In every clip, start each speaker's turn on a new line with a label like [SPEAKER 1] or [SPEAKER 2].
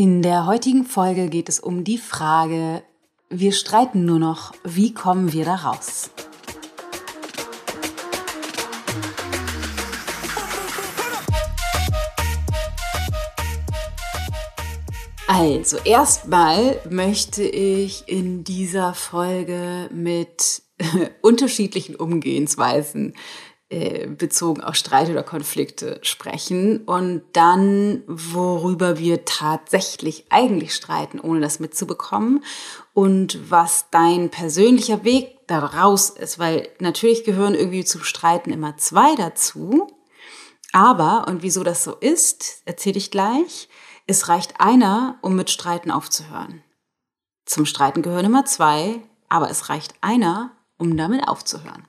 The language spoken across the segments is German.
[SPEAKER 1] In der heutigen Folge geht es um die Frage, wir streiten nur noch, wie kommen wir da raus? Also, erstmal möchte ich in dieser Folge mit unterschiedlichen Umgehensweisen äh, bezogen auf Streit oder Konflikte sprechen und dann, worüber wir tatsächlich eigentlich streiten, ohne das mitzubekommen und was dein persönlicher Weg daraus ist, weil natürlich gehören irgendwie zum Streiten immer zwei dazu, aber, und wieso das so ist, erzähle ich gleich, es reicht einer, um mit Streiten aufzuhören. Zum Streiten gehören immer zwei, aber es reicht einer, um damit aufzuhören.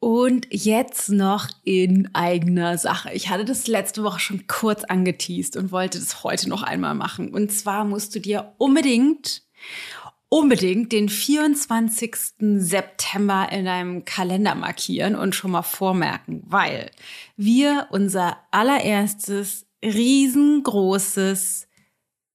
[SPEAKER 2] Und jetzt noch in eigener Sache. Ich hatte das letzte Woche schon kurz angeteased und wollte das heute noch einmal machen. Und zwar musst du dir unbedingt, unbedingt den 24. September in deinem Kalender markieren und schon mal vormerken, weil wir unser allererstes riesengroßes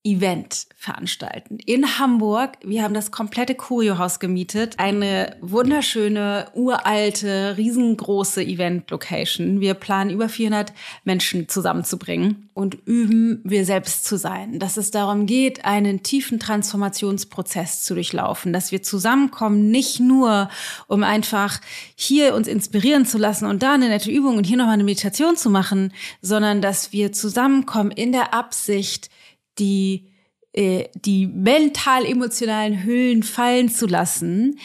[SPEAKER 2] Event veranstalten in Hamburg. Wir haben das komplette Curiohaus gemietet. Eine wunderschöne, uralte, riesengroße Event-Location. Wir planen über 400 Menschen zusammenzubringen und üben, wir selbst zu sein. Dass es darum geht, einen tiefen Transformationsprozess zu durchlaufen. Dass wir zusammenkommen, nicht nur, um einfach hier uns inspirieren zu lassen und da eine nette Übung und hier nochmal eine Meditation zu machen, sondern dass wir zusammenkommen in der Absicht, die, äh, die mental-emotionalen Hüllen fallen zu lassen,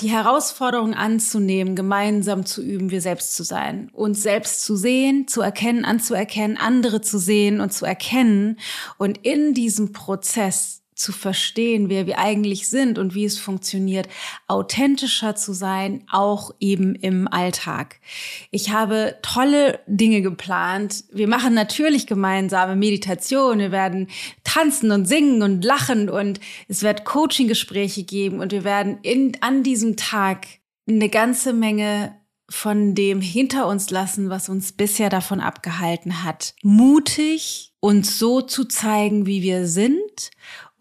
[SPEAKER 2] die Herausforderung anzunehmen, gemeinsam zu üben, wir selbst zu sein, uns selbst zu sehen, zu erkennen, anzuerkennen, andere zu sehen und zu erkennen. Und in diesem Prozess zu verstehen, wer wir eigentlich sind und wie es funktioniert, authentischer zu sein, auch eben im Alltag. Ich habe tolle Dinge geplant. Wir machen natürlich gemeinsame Meditation. Wir werden tanzen und singen und lachen und es wird Coaching-Gespräche geben und wir werden in, an diesem Tag eine ganze Menge von dem hinter uns lassen, was uns bisher davon abgehalten hat, mutig uns so zu zeigen, wie wir sind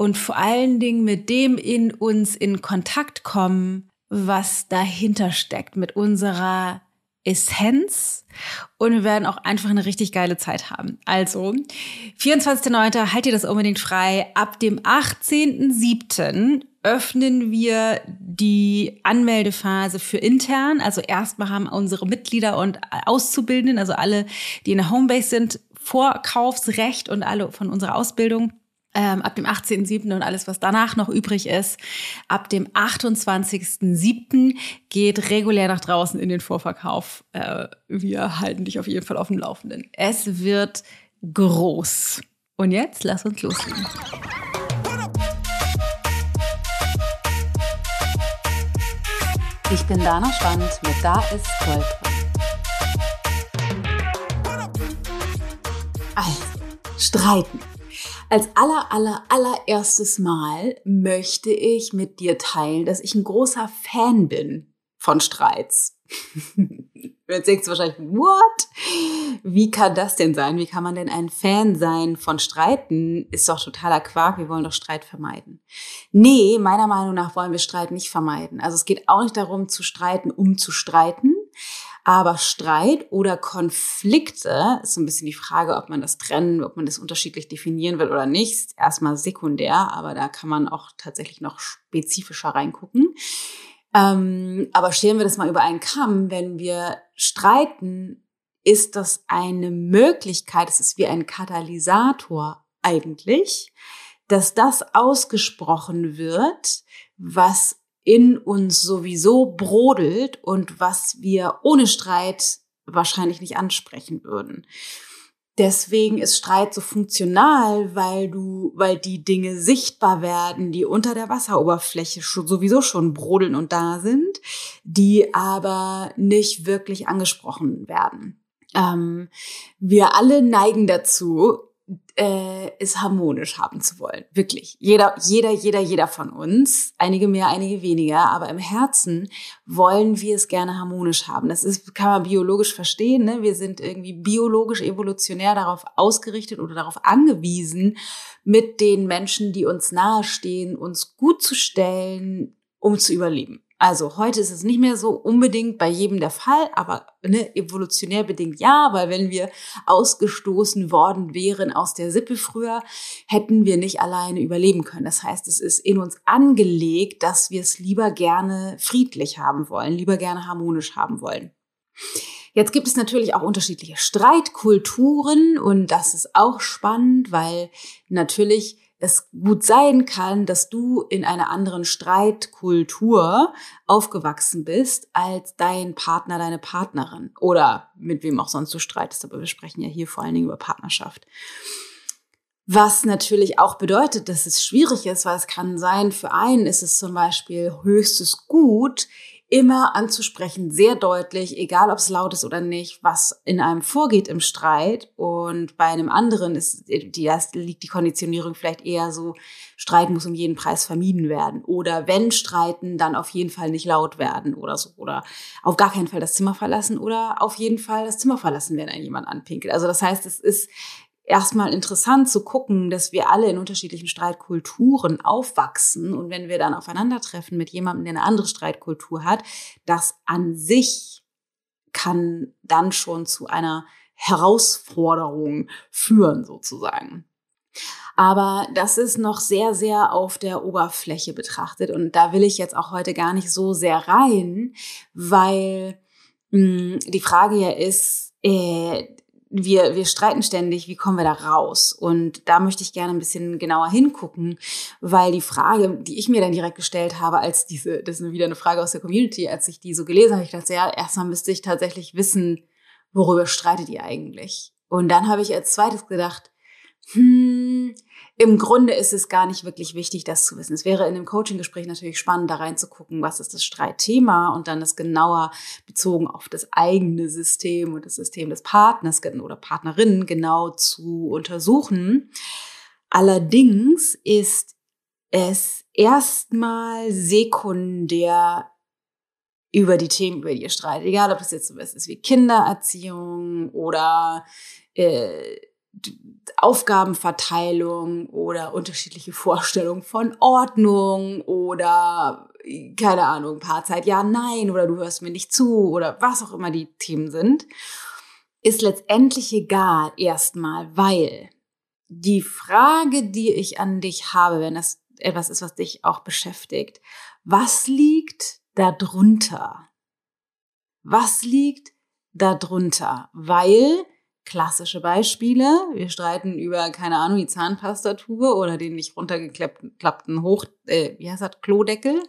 [SPEAKER 2] und vor allen Dingen mit dem in uns in Kontakt kommen, was dahinter steckt, mit unserer Essenz und wir werden auch einfach eine richtig geile Zeit haben. Also, 24.09. halt ihr das unbedingt frei. Ab dem 18.07. öffnen wir die Anmeldephase für intern. Also erstmal haben unsere Mitglieder und Auszubildenden, also alle, die in der Homebase sind, Vorkaufsrecht und alle von unserer Ausbildung ähm, ab dem 18.07. und alles, was danach noch übrig ist. Ab dem 28.07. geht regulär nach draußen in den Vorverkauf. Äh, wir halten dich auf jeden Fall auf dem Laufenden. Es wird groß. Und jetzt lass uns loslegen.
[SPEAKER 1] Ich bin Dana Schwand mit Da ist Gold Also, streiten. Als aller, aller, allererstes Mal möchte ich mit dir teilen, dass ich ein großer Fan bin von Streits. Jetzt denkst du wahrscheinlich, what? Wie kann das denn sein? Wie kann man denn ein Fan sein von Streiten? Ist doch totaler Quark. Wir wollen doch Streit vermeiden. Nee, meiner Meinung nach wollen wir Streit nicht vermeiden. Also es geht auch nicht darum zu streiten, um zu streiten. Aber Streit oder Konflikte ist so ein bisschen die Frage, ob man das trennen, ob man das unterschiedlich definieren will oder nicht. Ist erstmal sekundär, aber da kann man auch tatsächlich noch spezifischer reingucken. Ähm, aber stellen wir das mal über einen Kamm, wenn wir streiten, ist das eine Möglichkeit, es ist wie ein Katalysator eigentlich, dass das ausgesprochen wird, was in uns sowieso brodelt und was wir ohne Streit wahrscheinlich nicht ansprechen würden. Deswegen ist Streit so funktional, weil du, weil die Dinge sichtbar werden, die unter der Wasseroberfläche schon, sowieso schon brodeln und da sind, die aber nicht wirklich angesprochen werden. Ähm, wir alle neigen dazu, äh, es harmonisch haben zu wollen. Wirklich. Jeder, jeder, jeder, jeder von uns. Einige mehr, einige weniger. Aber im Herzen wollen wir es gerne harmonisch haben. Das ist, kann man biologisch verstehen. Ne? Wir sind irgendwie biologisch, evolutionär darauf ausgerichtet oder darauf angewiesen, mit den Menschen, die uns nahestehen, uns gut zu stellen, um zu überleben. Also heute ist es nicht mehr so unbedingt bei jedem der Fall, aber ne, evolutionär bedingt ja, weil wenn wir ausgestoßen worden wären aus der Sippe früher, hätten wir nicht alleine überleben können. Das heißt, es ist in uns angelegt, dass wir es lieber gerne friedlich haben wollen, lieber gerne harmonisch haben wollen. Jetzt gibt es natürlich auch unterschiedliche Streitkulturen und das ist auch spannend, weil natürlich es gut sein kann, dass du in einer anderen Streitkultur aufgewachsen bist als dein Partner, deine Partnerin oder mit wem auch sonst du streitest. Aber wir sprechen ja hier vor allen Dingen über Partnerschaft. Was natürlich auch bedeutet, dass es schwierig ist, weil es kann sein, für einen ist es zum Beispiel höchstes Gut, immer anzusprechen, sehr deutlich, egal ob es laut ist oder nicht, was in einem vorgeht im Streit. Und bei einem anderen ist, die, das liegt die Konditionierung vielleicht eher so, Streit muss um jeden Preis vermieden werden. Oder wenn streiten, dann auf jeden Fall nicht laut werden oder so. Oder auf gar keinen Fall das Zimmer verlassen oder auf jeden Fall das Zimmer verlassen, wenn ein jemand anpinkelt. Also das heißt, es ist erstmal interessant zu gucken, dass wir alle in unterschiedlichen Streitkulturen aufwachsen und wenn wir dann aufeinandertreffen mit jemandem, der eine andere Streitkultur hat, das an sich kann dann schon zu einer Herausforderung führen sozusagen. Aber das ist noch sehr, sehr auf der Oberfläche betrachtet und da will ich jetzt auch heute gar nicht so sehr rein, weil mh, hm, die Frage ja ist, äh, wir, wir streiten ständig, wie kommen wir da raus? Und da möchte ich gerne ein bisschen genauer hingucken, weil die Frage, die ich mir dann direkt gestellt habe, als diese, das ist wieder eine Frage aus der Community, als ich die so gelesen habe, ich dachte, ja, erstmal müsste ich tatsächlich wissen, worüber streitet ihr eigentlich? Und dann habe ich als zweites gedacht, hm, im Grunde ist es gar nicht wirklich wichtig, das zu wissen. Es wäre in einem Coaching-Gespräch natürlich spannend, da reinzugucken, was ist das Streitthema und dann das genauer bezogen auf das eigene System und das System des Partners oder Partnerinnen genau zu untersuchen. Allerdings ist es erstmal sekundär über die Themen, über die ihr streitet. Egal, ob das jetzt so was ist wie Kindererziehung oder äh, Aufgabenverteilung oder unterschiedliche Vorstellungen von Ordnung oder keine Ahnung, Paarzeit, ja, nein oder du hörst mir nicht zu oder was auch immer die Themen sind, ist letztendlich egal erstmal, weil die Frage, die ich an dich habe, wenn das etwas ist, was dich auch beschäftigt, was liegt da drunter? Was liegt da drunter? Weil klassische Beispiele. Wir streiten über, keine Ahnung, die Zahnpastatube oder den nicht runtergeklappten Hoch, äh, wie heißt das, Klodeckel.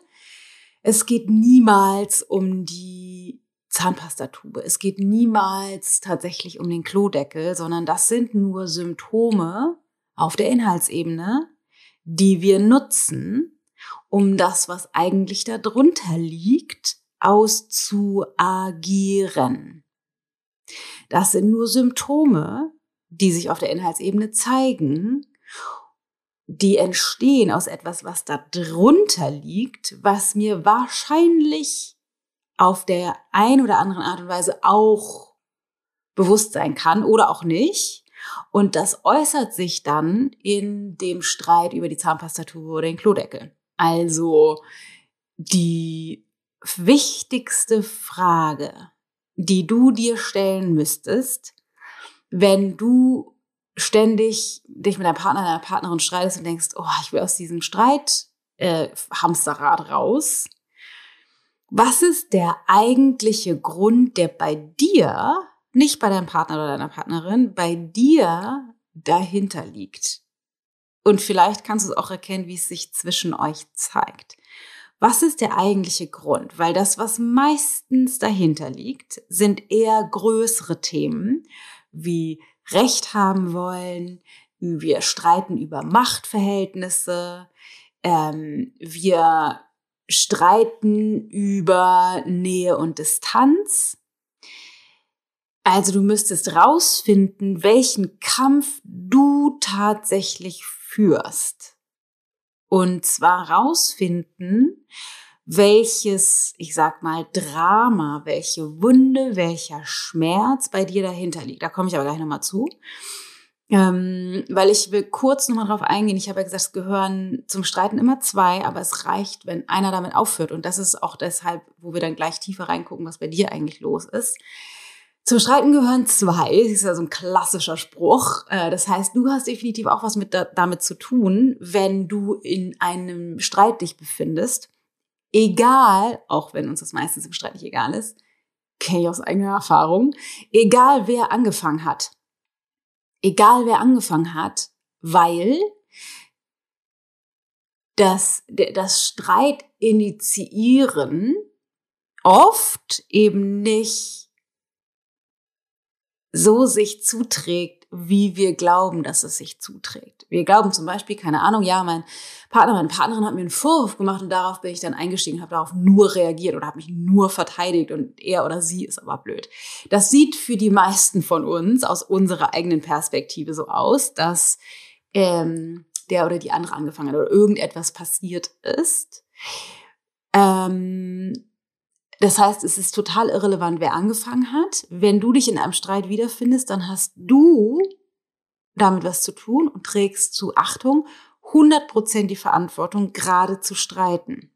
[SPEAKER 1] Es geht niemals um die Zahnpastatube. Es geht niemals tatsächlich um den Klodeckel, sondern das sind nur Symptome auf der Inhaltsebene, die wir nutzen, um das, was eigentlich darunter liegt, auszuagieren. Das sind nur Symptome, die sich auf der Inhaltsebene zeigen, die entstehen aus etwas, was da drunter liegt, was mir wahrscheinlich auf der ein oder anderen Art und Weise auch bewusst sein kann oder auch nicht. Und das äußert sich dann in dem Streit über die Zahnpastatube oder den Klodeckel. Also die wichtigste Frage, die du dir stellen müsstest, wenn du ständig dich mit deinem Partner, deiner Partnerin streitest und denkst, oh, ich will aus diesem Streit äh, Hamsterrad raus. Was ist der eigentliche Grund, der bei dir, nicht bei deinem Partner oder deiner Partnerin, bei dir dahinter liegt? Und vielleicht kannst du es auch erkennen, wie es sich zwischen euch zeigt. Was ist der eigentliche Grund? Weil das, was meistens dahinter liegt, sind eher größere Themen wie Recht haben wollen, wir streiten über Machtverhältnisse, ähm, wir streiten über Nähe und Distanz. Also du müsstest rausfinden, welchen Kampf du tatsächlich führst. Und zwar rausfinden, welches, ich sag mal, Drama, welche Wunde, welcher Schmerz bei dir dahinter liegt. Da komme ich aber gleich nochmal zu. Ähm, weil ich will kurz nochmal drauf eingehen. Ich habe ja gesagt, es gehören zum Streiten immer zwei, aber es reicht, wenn einer damit aufhört. Und das ist auch deshalb, wo wir dann gleich tiefer reingucken, was bei dir eigentlich los ist. Zum Streiten gehören zwei. Das ist ja so ein klassischer Spruch. Äh, das heißt, du hast definitiv auch was mit damit zu tun, wenn du in einem Streit dich befindest. Egal, auch wenn uns das meistens im Streit nicht egal ist, kenne ich aus eigener Erfahrung, egal wer angefangen hat. Egal wer angefangen hat, weil das, das Streit initiieren oft eben nicht so sich zuträgt, wie wir glauben, dass es sich zuträgt. Wir glauben zum Beispiel, keine Ahnung, ja, mein Partner, meine Partnerin hat mir einen Vorwurf gemacht und darauf bin ich dann eingestiegen, habe darauf nur reagiert oder habe mich nur verteidigt und er oder sie ist aber blöd. Das sieht für die meisten von uns aus unserer eigenen Perspektive so aus, dass ähm, der oder die andere angefangen hat oder irgendetwas passiert ist. Ähm, das heißt, es ist total irrelevant, wer angefangen hat. Wenn du dich in einem Streit wiederfindest, dann hast du damit was zu tun und trägst zu Achtung 100% die Verantwortung, gerade zu streiten.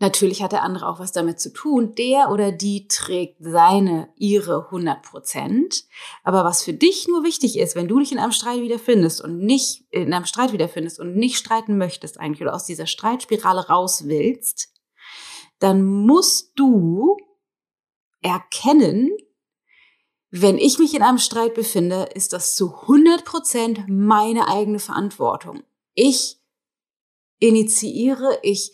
[SPEAKER 1] Natürlich hat der andere auch was damit zu tun. Der oder die trägt seine, ihre 100% Aber was für dich nur wichtig ist, wenn du dich in einem Streit wiederfindest und nicht, in einem Streit wiederfindest und nicht streiten möchtest eigentlich oder aus dieser Streitspirale raus willst, dann musst du erkennen, wenn ich mich in einem Streit befinde, ist das zu 100 Prozent meine eigene Verantwortung. Ich initiiere, ich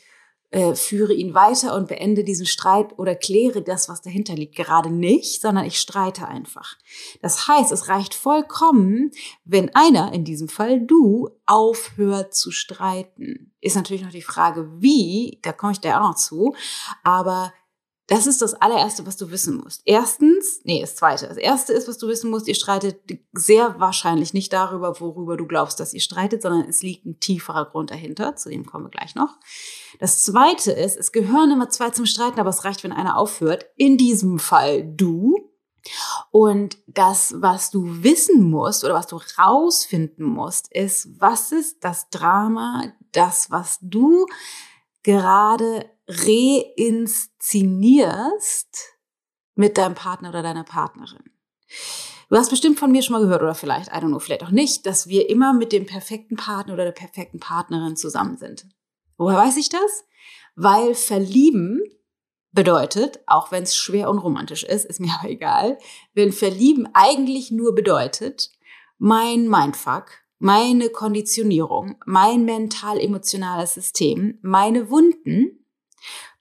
[SPEAKER 1] äh, führe ihn weiter und beende diesen Streit oder kläre das, was dahinter liegt, gerade nicht, sondern ich streite einfach. Das heißt, es reicht vollkommen, wenn einer, in diesem Fall du, aufhört zu streiten. Ist natürlich noch die Frage, wie, da komme ich da auch noch zu, aber das ist das allererste, was du wissen musst. Erstens, nee, das zweite. Das erste ist, was du wissen musst, ihr streitet sehr wahrscheinlich nicht darüber, worüber du glaubst, dass ihr streitet, sondern es liegt ein tieferer Grund dahinter. Zu dem kommen wir gleich noch. Das zweite ist, es gehören immer zwei zum Streiten, aber es reicht, wenn einer aufhört. In diesem Fall du. Und das, was du wissen musst oder was du rausfinden musst, ist, was ist das Drama, das, was du gerade reinszenierst mit deinem Partner oder deiner Partnerin. Du hast bestimmt von mir schon mal gehört oder vielleicht, I don't know, vielleicht auch nicht, dass wir immer mit dem perfekten Partner oder der perfekten Partnerin zusammen sind. Woher weiß ich das? Weil verlieben bedeutet, auch wenn es schwer und romantisch ist, ist mir aber egal, wenn verlieben eigentlich nur bedeutet, mein Mindfuck, meine Konditionierung, mein mental-emotionales System, meine Wunden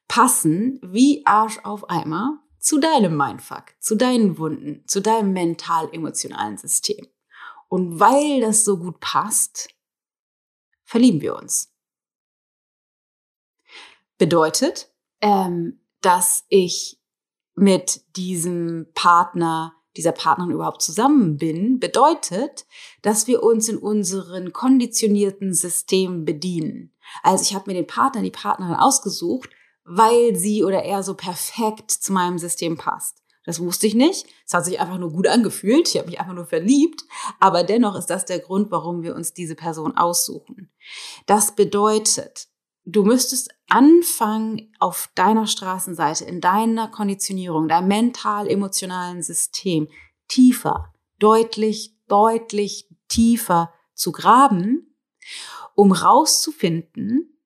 [SPEAKER 1] passen wie Arsch auf Eimer zu deinem Mindfuck, zu deinen Wunden, zu deinem mental-emotionalen System. Und weil das so gut passt, verlieben wir uns. Bedeutet, ähm, dass ich mit diesem Partner, dieser Partnerin überhaupt zusammen bin, bedeutet, dass wir uns in unseren konditionierten Systemen bedienen. Also ich habe mir den Partner, die Partnerin ausgesucht, weil sie oder er so perfekt zu meinem System passt. Das wusste ich nicht. Es hat sich einfach nur gut angefühlt. Ich habe mich einfach nur verliebt. Aber dennoch ist das der Grund, warum wir uns diese Person aussuchen. Das bedeutet, du müsstest anfangen, auf deiner Straßenseite, in deiner Konditionierung, deinem mental-emotionalen System tiefer, deutlich, deutlich tiefer zu graben, um rauszufinden,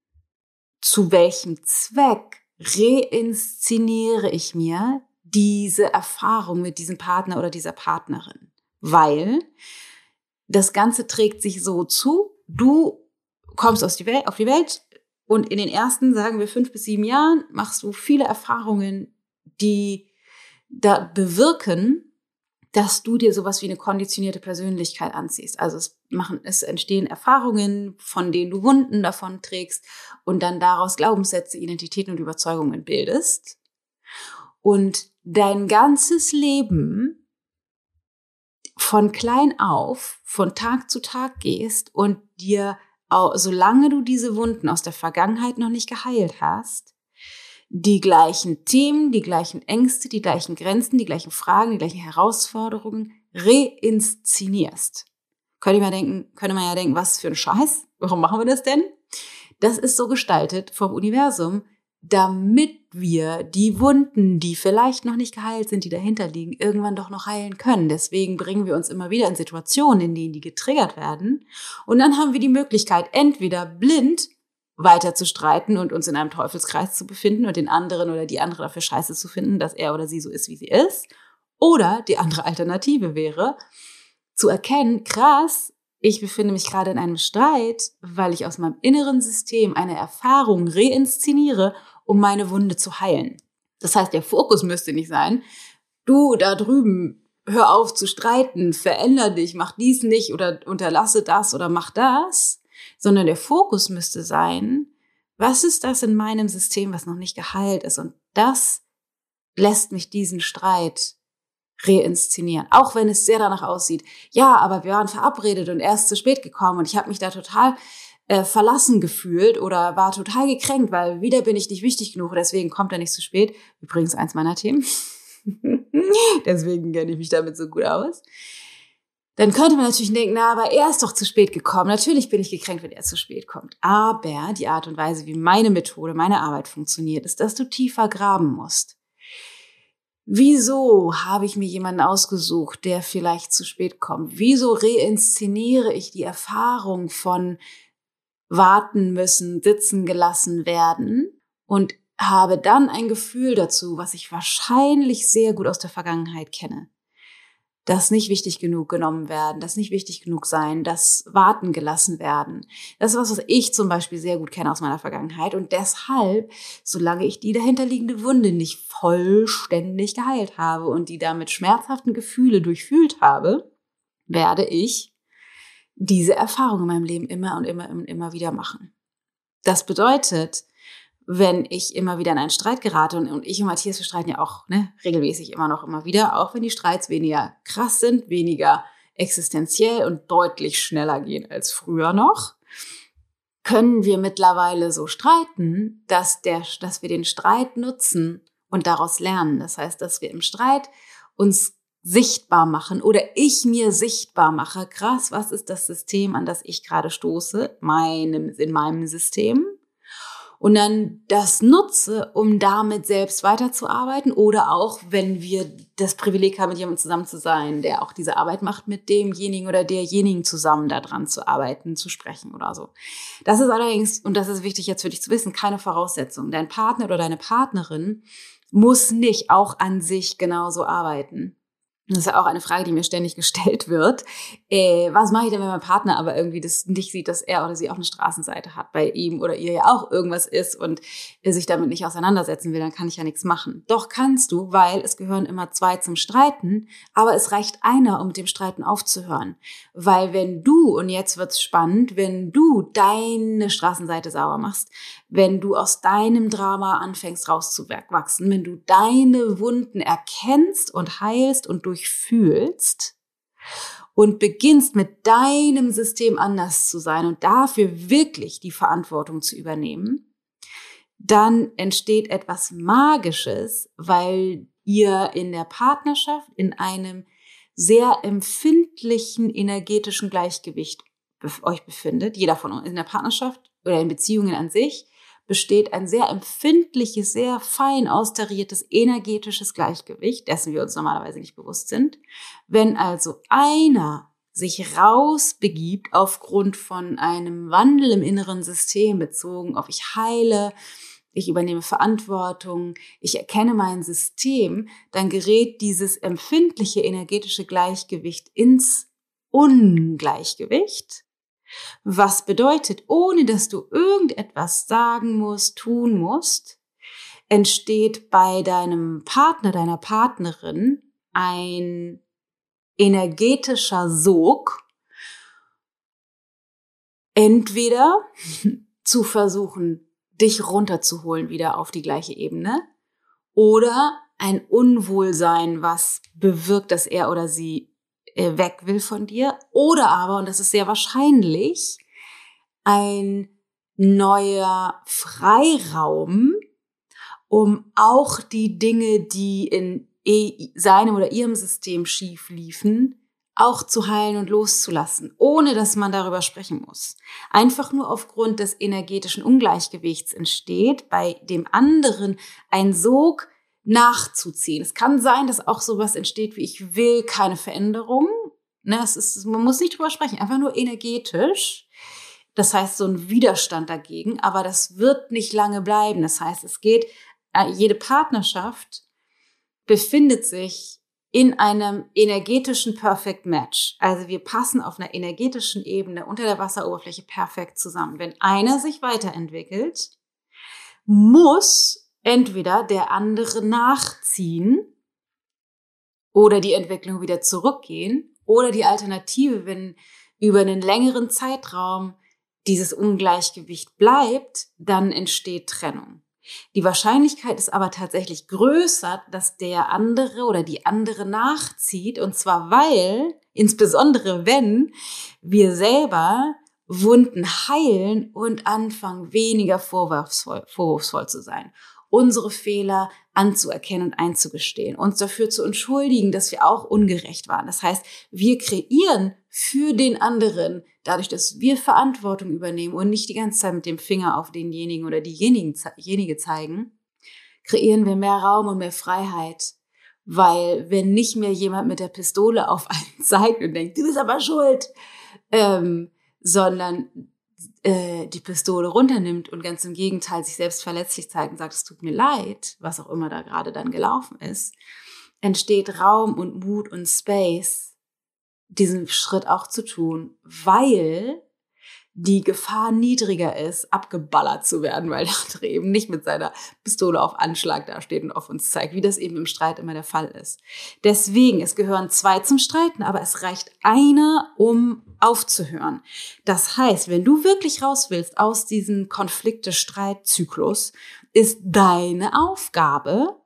[SPEAKER 1] zu welchem Zweck reinszeniere ich mir diese Erfahrung mit diesem Partner oder dieser Partnerin? Weil das Ganze trägt sich so zu, du kommst aus die Welt, auf die Welt und in den ersten, sagen wir, fünf bis sieben Jahren machst du viele Erfahrungen, die da bewirken, dass du dir sowas wie eine konditionierte Persönlichkeit anziehst. Also es machen, es entstehen Erfahrungen, von denen du Wunden davon trägst und dann daraus Glaubenssätze, Identitäten und Überzeugungen bildest. Und dein ganzes Leben von klein auf, von Tag zu Tag gehst und dir, solange du diese Wunden aus der Vergangenheit noch nicht geheilt hast, die gleichen Themen, die gleichen Ängste, die gleichen Grenzen, die gleichen Fragen, die gleichen Herausforderungen reinszenierst. Könnte man denken, könnte man ja denken, was für ein Scheiß? Warum machen wir das denn? Das ist so gestaltet vom Universum, damit wir die Wunden, die vielleicht noch nicht geheilt sind, die dahinter liegen, irgendwann doch noch heilen können. Deswegen bringen wir uns immer wieder in Situationen, in denen die getriggert werden. Und dann haben wir die Möglichkeit, entweder blind weiter zu streiten und uns in einem Teufelskreis zu befinden und den anderen oder die andere dafür scheiße zu finden, dass er oder sie so ist, wie sie ist. Oder die andere Alternative wäre, zu erkennen, krass, ich befinde mich gerade in einem Streit, weil ich aus meinem inneren System eine Erfahrung reinszeniere, um meine Wunde zu heilen. Das heißt, der Fokus müsste nicht sein, du da drüben, hör auf zu streiten, veränder dich, mach dies nicht oder unterlasse das oder mach das, sondern der Fokus müsste sein, was ist das in meinem System, was noch nicht geheilt ist? Und das lässt mich diesen Streit reinszenieren, auch wenn es sehr danach aussieht. Ja, aber wir waren verabredet und er ist zu spät gekommen und ich habe mich da total äh, verlassen gefühlt oder war total gekränkt, weil wieder bin ich nicht wichtig genug, deswegen kommt er nicht zu spät. Übrigens eins meiner Themen. deswegen kenne ich mich damit so gut aus. Dann könnte man natürlich denken, na, aber er ist doch zu spät gekommen. Natürlich bin ich gekränkt, wenn er zu spät kommt. Aber die Art und Weise, wie meine Methode, meine Arbeit funktioniert, ist, dass du tiefer graben musst. Wieso habe ich mir jemanden ausgesucht, der vielleicht zu spät kommt? Wieso reinszeniere ich die Erfahrung von warten müssen, sitzen gelassen werden und habe dann ein Gefühl dazu, was ich wahrscheinlich sehr gut aus der Vergangenheit kenne das nicht wichtig genug genommen werden, das nicht wichtig genug sein, das warten gelassen werden. Das ist was, was ich zum Beispiel sehr gut kenne aus meiner Vergangenheit und deshalb, solange ich die dahinterliegende Wunde nicht vollständig geheilt habe und die damit schmerzhaften Gefühle durchfühlt habe, werde ich diese Erfahrung in meinem Leben immer und immer und immer wieder machen. Das bedeutet, wenn ich immer wieder in einen Streit gerate und, und ich und Matthias, wir streiten ja auch ne, regelmäßig immer noch immer wieder, auch wenn die Streits weniger krass sind, weniger existenziell und deutlich schneller gehen als früher noch, können wir mittlerweile so streiten, dass, der, dass wir den Streit nutzen und daraus lernen. Das heißt, dass wir im Streit uns sichtbar machen oder ich mir sichtbar mache, krass, was ist das System, an das ich gerade stoße, meinem, in meinem System? und dann das nutze, um damit selbst weiterzuarbeiten oder auch, wenn wir das Privileg haben, mit jemandem zusammen zu sein, der auch diese Arbeit macht, mit demjenigen oder derjenigen zusammen daran zu arbeiten, zu sprechen oder so. Das ist allerdings, und das ist wichtig jetzt für dich zu wissen, keine Voraussetzung. Dein Partner oder deine Partnerin muss nicht auch an sich genauso arbeiten. Das ist ja auch eine Frage, die mir ständig gestellt wird. Äh, was mache ich denn, wenn mein Partner aber irgendwie das nicht sieht, dass er oder sie auch eine Straßenseite hat, bei ihm oder ihr ja auch irgendwas ist und er sich damit nicht auseinandersetzen will, dann kann ich ja nichts machen. Doch kannst du, weil es gehören immer zwei zum Streiten, aber es reicht einer, um mit dem Streiten aufzuhören. Weil wenn du, und jetzt wird's spannend, wenn du deine Straßenseite sauber machst, wenn du aus deinem Drama anfängst rauszuwachsen, wenn du deine Wunden erkennst und heilst und durchfühlst und beginnst mit deinem System anders zu sein und dafür wirklich die Verantwortung zu übernehmen, dann entsteht etwas Magisches, weil ihr in der Partnerschaft in einem sehr empfindlichen energetischen Gleichgewicht euch befindet, jeder von uns in der Partnerschaft oder in Beziehungen an sich, besteht ein sehr empfindliches, sehr fein austariertes energetisches Gleichgewicht, dessen wir uns normalerweise nicht bewusst sind. Wenn also einer sich rausbegibt aufgrund von einem Wandel im inneren System bezogen auf ich heile, ich übernehme Verantwortung, ich erkenne mein System, dann gerät dieses empfindliche energetische Gleichgewicht ins Ungleichgewicht was bedeutet, ohne dass du irgendetwas sagen musst, tun musst, entsteht bei deinem Partner, deiner Partnerin ein energetischer Sog, entweder zu versuchen, dich runterzuholen wieder auf die gleiche Ebene oder ein Unwohlsein, was bewirkt, dass er oder sie weg will von dir. Oder aber, und das ist sehr wahrscheinlich, ein neuer Freiraum, um auch die Dinge, die in e, seinem oder ihrem System schief liefen, auch zu heilen und loszulassen, ohne dass man darüber sprechen muss. Einfach nur aufgrund des energetischen Ungleichgewichts entsteht bei dem anderen ein Sog nachzuziehen. Es kann sein, dass auch sowas entsteht wie ich will keine Veränderung. Ne, es ist, man muss nicht drüber sprechen, einfach nur energetisch. Das heißt, so ein Widerstand dagegen, aber das wird nicht lange bleiben. Das heißt, es geht, äh, jede Partnerschaft befindet sich in einem energetischen Perfect Match. Also wir passen auf einer energetischen Ebene unter der Wasseroberfläche perfekt zusammen. Wenn einer sich weiterentwickelt, muss entweder der andere nachziehen oder die Entwicklung wieder zurückgehen oder die Alternative, wenn über einen längeren Zeitraum dieses Ungleichgewicht bleibt, dann entsteht Trennung. Die Wahrscheinlichkeit ist aber tatsächlich größer, dass der andere oder die andere nachzieht. Und zwar weil, insbesondere wenn wir selber Wunden heilen und anfangen, weniger vorwurfsvoll, vorwurfsvoll zu sein unsere Fehler anzuerkennen und einzugestehen, uns dafür zu entschuldigen, dass wir auch ungerecht waren. Das heißt, wir kreieren für den anderen, dadurch, dass wir Verantwortung übernehmen und nicht die ganze Zeit mit dem Finger auf denjenigen oder diejenige zeigen, kreieren wir mehr Raum und mehr Freiheit. Weil wenn nicht mehr jemand mit der Pistole auf einen zeigt und denkt, du bist aber schuld, ähm, sondern äh, die Pistole runternimmt und ganz im Gegenteil sich selbst verletzlich zeigt und sagt, es tut mir leid, was auch immer da gerade dann gelaufen ist, entsteht Raum und Mut und Space, diesen Schritt auch zu tun, weil die Gefahr niedriger ist, abgeballert zu werden, weil der andere eben nicht mit seiner Pistole auf Anschlag dasteht und auf uns zeigt, wie das eben im Streit immer der Fall ist. Deswegen, es gehören zwei zum Streiten, aber es reicht einer, um aufzuhören. Das heißt, wenn du wirklich raus willst aus diesem Konflikte-Streit-Zyklus, ist deine Aufgabe,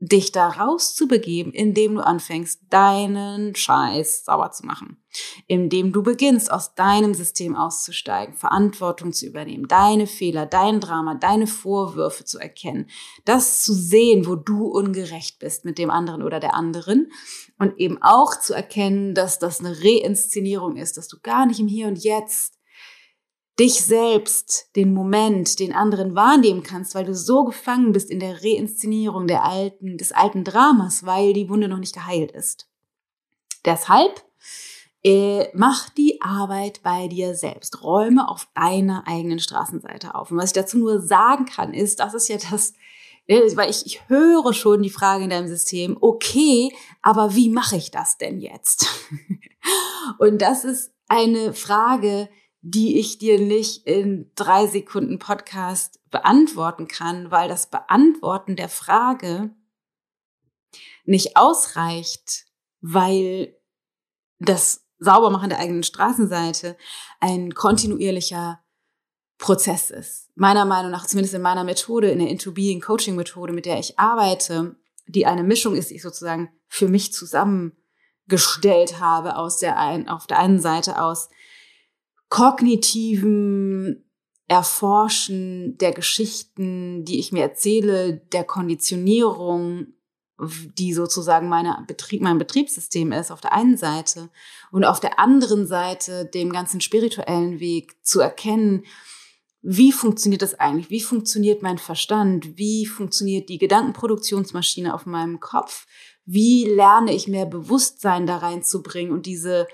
[SPEAKER 1] dich da rauszubegeben, indem du anfängst, deinen Scheiß sauber zu machen. Indem du beginnst, aus deinem System auszusteigen, Verantwortung zu übernehmen, deine Fehler, dein Drama, deine Vorwürfe zu erkennen, das zu sehen, wo du ungerecht bist mit dem anderen oder der anderen und eben auch zu erkennen, dass das eine Reinszenierung ist, dass du gar nicht im Hier und Jetzt dich selbst, den Moment, den anderen wahrnehmen kannst, weil du so gefangen bist in der Reinszenierung der alten, des alten Dramas, weil die Wunde noch nicht geheilt ist. Deshalb äh, mach die Arbeit bei dir selbst. Räume auf deiner eigenen Straßenseite auf. Und was ich dazu nur sagen kann, ist, das ist ja das, äh, weil ich, ich höre schon die Frage in deinem System, okay, aber wie mache ich das denn jetzt? Und das ist eine Frage, die ich dir nicht in drei Sekunden Podcast beantworten kann, weil das Beantworten der Frage nicht ausreicht, weil das Saubermachen der eigenen Straßenseite ein kontinuierlicher Prozess ist. Meiner Meinung nach, zumindest in meiner Methode, in der Into Being Coaching Methode, mit der ich arbeite, die eine Mischung ist, die ich sozusagen für mich zusammengestellt habe aus der einen, auf der einen Seite aus kognitiven Erforschen der Geschichten, die ich mir erzähle, der Konditionierung, die sozusagen meine Betrieb, mein Betriebssystem ist, auf der einen Seite und auf der anderen Seite dem ganzen spirituellen Weg zu erkennen, wie funktioniert das eigentlich? Wie funktioniert mein Verstand? Wie funktioniert die Gedankenproduktionsmaschine auf meinem Kopf? Wie lerne ich mehr Bewusstsein da reinzubringen und diese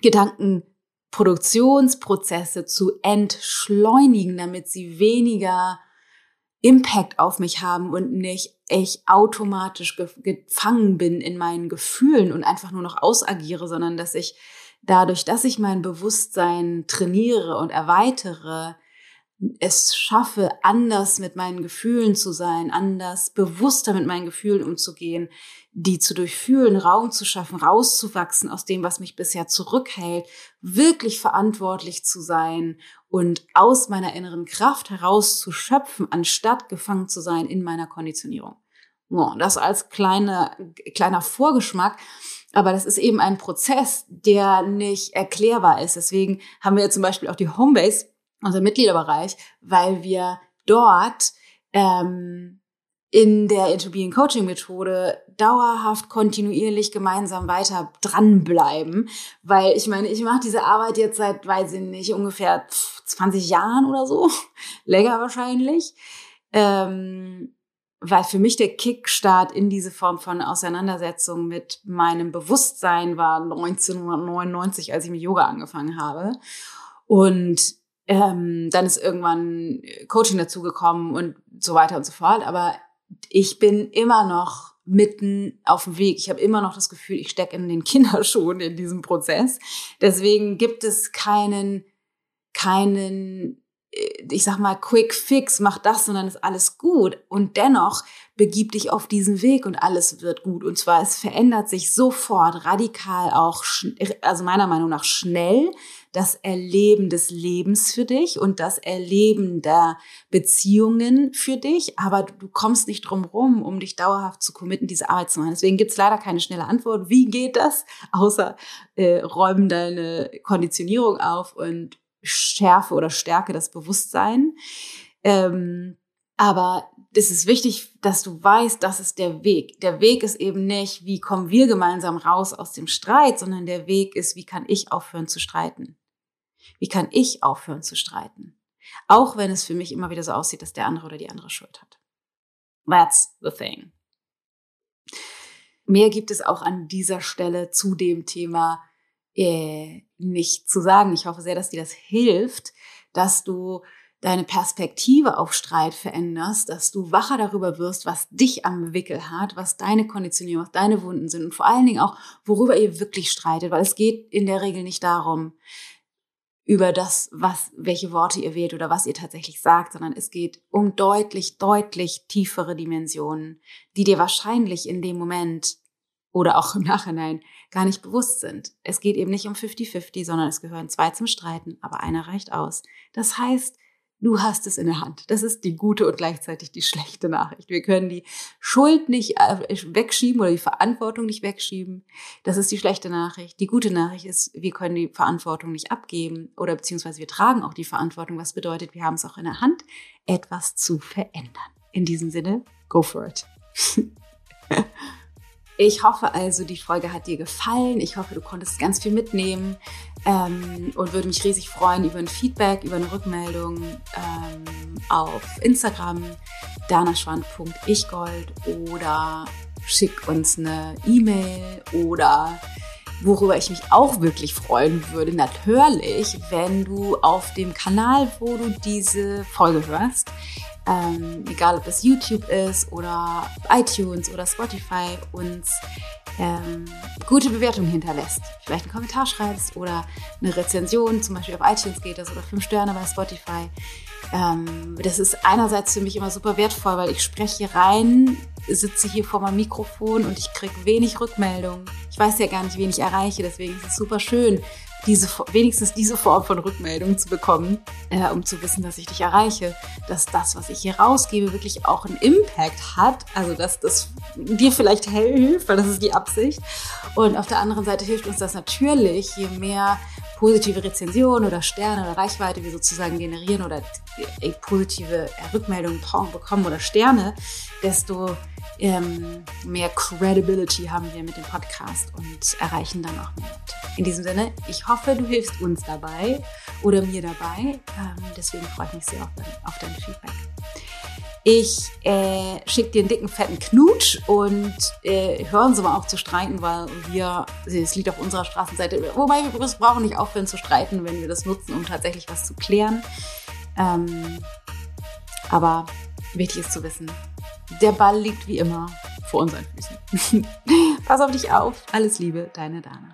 [SPEAKER 1] Gedanken Produktionsprozesse zu entschleunigen, damit sie weniger Impact auf mich haben und nicht ich automatisch gefangen bin in meinen Gefühlen und einfach nur noch ausagiere, sondern dass ich dadurch, dass ich mein Bewusstsein trainiere und erweitere, es schaffe, anders mit meinen Gefühlen zu sein, anders bewusster mit meinen Gefühlen umzugehen, die zu durchfühlen, Raum zu schaffen, rauszuwachsen aus dem, was mich bisher zurückhält, wirklich verantwortlich zu sein und aus meiner inneren Kraft heraus zu schöpfen, anstatt gefangen zu sein in meiner Konditionierung. das als kleine, kleiner Vorgeschmack. Aber das ist eben ein Prozess, der nicht erklärbar ist. Deswegen haben wir zum Beispiel auch die Homebase, unser Mitgliederbereich, weil wir dort ähm, in der Interbeing Coaching Methode dauerhaft kontinuierlich gemeinsam weiter dranbleiben, weil ich meine, ich mache diese Arbeit jetzt seit, weiß ich nicht, ungefähr 20 Jahren oder so, länger wahrscheinlich. Ähm, weil für mich der Kickstart in diese Form von Auseinandersetzung mit meinem Bewusstsein war 1999, als ich mit Yoga angefangen habe. Und ähm, dann ist irgendwann Coaching dazugekommen und so weiter und so fort. Aber ich bin immer noch mitten auf dem Weg. Ich habe immer noch das Gefühl, ich stecke in den Kinderschuhen in diesem Prozess. Deswegen gibt es keinen, keinen äh, ich sag mal, quick fix, mach das und dann ist alles gut. Und dennoch begib dich auf diesen Weg und alles wird gut. Und zwar, es verändert sich sofort, radikal auch, also meiner Meinung nach schnell, das Erleben des Lebens für dich und das Erleben der Beziehungen für dich. Aber du kommst nicht drum rum, um dich dauerhaft zu committen, diese Arbeit zu machen. Deswegen gibt's leider keine schnelle Antwort. Wie geht das? Außer äh, räumen deine Konditionierung auf und schärfe oder stärke das Bewusstsein. Ähm, aber es ist wichtig, dass du weißt, das ist der Weg. Der Weg ist eben nicht, wie kommen wir gemeinsam raus aus dem Streit, sondern der Weg ist, wie kann ich aufhören zu streiten? Wie kann ich aufhören zu streiten? Auch wenn es für mich immer wieder so aussieht, dass der andere oder die andere Schuld hat. That's the thing. Mehr gibt es auch an dieser Stelle zu dem Thema äh, nicht zu sagen. Ich hoffe sehr, dass dir das hilft, dass du deine Perspektive auf Streit veränderst, dass du wacher darüber wirst, was dich am Wickel hat, was deine Konditionierung, was deine Wunden sind und vor allen Dingen auch, worüber ihr wirklich streitet, weil es geht in der Regel nicht darum, über das, was, welche Worte ihr wählt oder was ihr tatsächlich sagt, sondern es geht um deutlich, deutlich tiefere Dimensionen, die dir wahrscheinlich in dem Moment oder auch im Nachhinein gar nicht bewusst sind. Es geht eben nicht um 50-50, sondern es gehören zwei zum Streiten, aber einer reicht aus. Das heißt, du hast es in der Hand. Das ist die gute und gleichzeitig die schlechte Nachricht. Wir können die Schuld nicht äh, wegschieben oder die Verantwortung nicht wegschieben. Das ist die schlechte Nachricht. Die gute Nachricht ist, wir können die Verantwortung nicht abgeben oder beziehungsweise wir tragen auch die Verantwortung, was bedeutet, wir haben es auch in der Hand, etwas zu verändern. In diesem Sinne, go for it. Ich hoffe also, die Folge hat dir gefallen. Ich hoffe, du konntest ganz viel mitnehmen ähm, und würde mich riesig freuen über ein Feedback, über eine Rückmeldung ähm, auf Instagram danaschwand.ichgold oder schick uns eine E-Mail oder worüber ich mich auch wirklich freuen würde, natürlich, wenn du auf dem Kanal, wo du diese Folge hörst, ähm, egal ob es YouTube ist oder iTunes oder Spotify, uns ähm, gute Bewertungen hinterlässt. Vielleicht einen Kommentar schreibst oder eine Rezension, zum Beispiel auf iTunes geht das oder fünf Sterne bei Spotify. Ähm, das ist einerseits für mich immer super wertvoll, weil ich spreche hier rein, sitze hier vor meinem Mikrofon und ich kriege wenig Rückmeldung. Ich weiß ja gar nicht, wen ich erreiche, deswegen ist es super schön, diese, wenigstens diese Form von Rückmeldung zu bekommen, äh, um zu wissen, dass ich dich erreiche, dass das, was ich hier rausgebe, wirklich auch einen Impact hat, also dass das dir vielleicht hilft, weil das ist die Absicht. Und auf der anderen Seite hilft uns das natürlich, je mehr positive Rezensionen oder Sterne oder Reichweite wir sozusagen generieren oder äh, positive Rückmeldungen bekommen oder Sterne, desto ähm, mehr Credibility haben wir mit dem Podcast und erreichen dann auch mehr. In diesem Sinne, ich hoffe, du hilfst uns dabei oder mir dabei. Ähm, deswegen freue ich mich sehr auf auf dein Feedback. Ich äh, schicke dir einen dicken, fetten Knutsch und äh, hören Sie mal auf zu streiten, weil wir, es liegt auf unserer Straßenseite, wobei wir brauchen nicht aufhören zu streiten, wenn wir das nutzen, um tatsächlich was zu klären. Ähm, aber wichtig ist zu wissen, der Ball liegt wie immer vor unseren Füßen. Pass auf dich auf. Alles Liebe, deine Dana.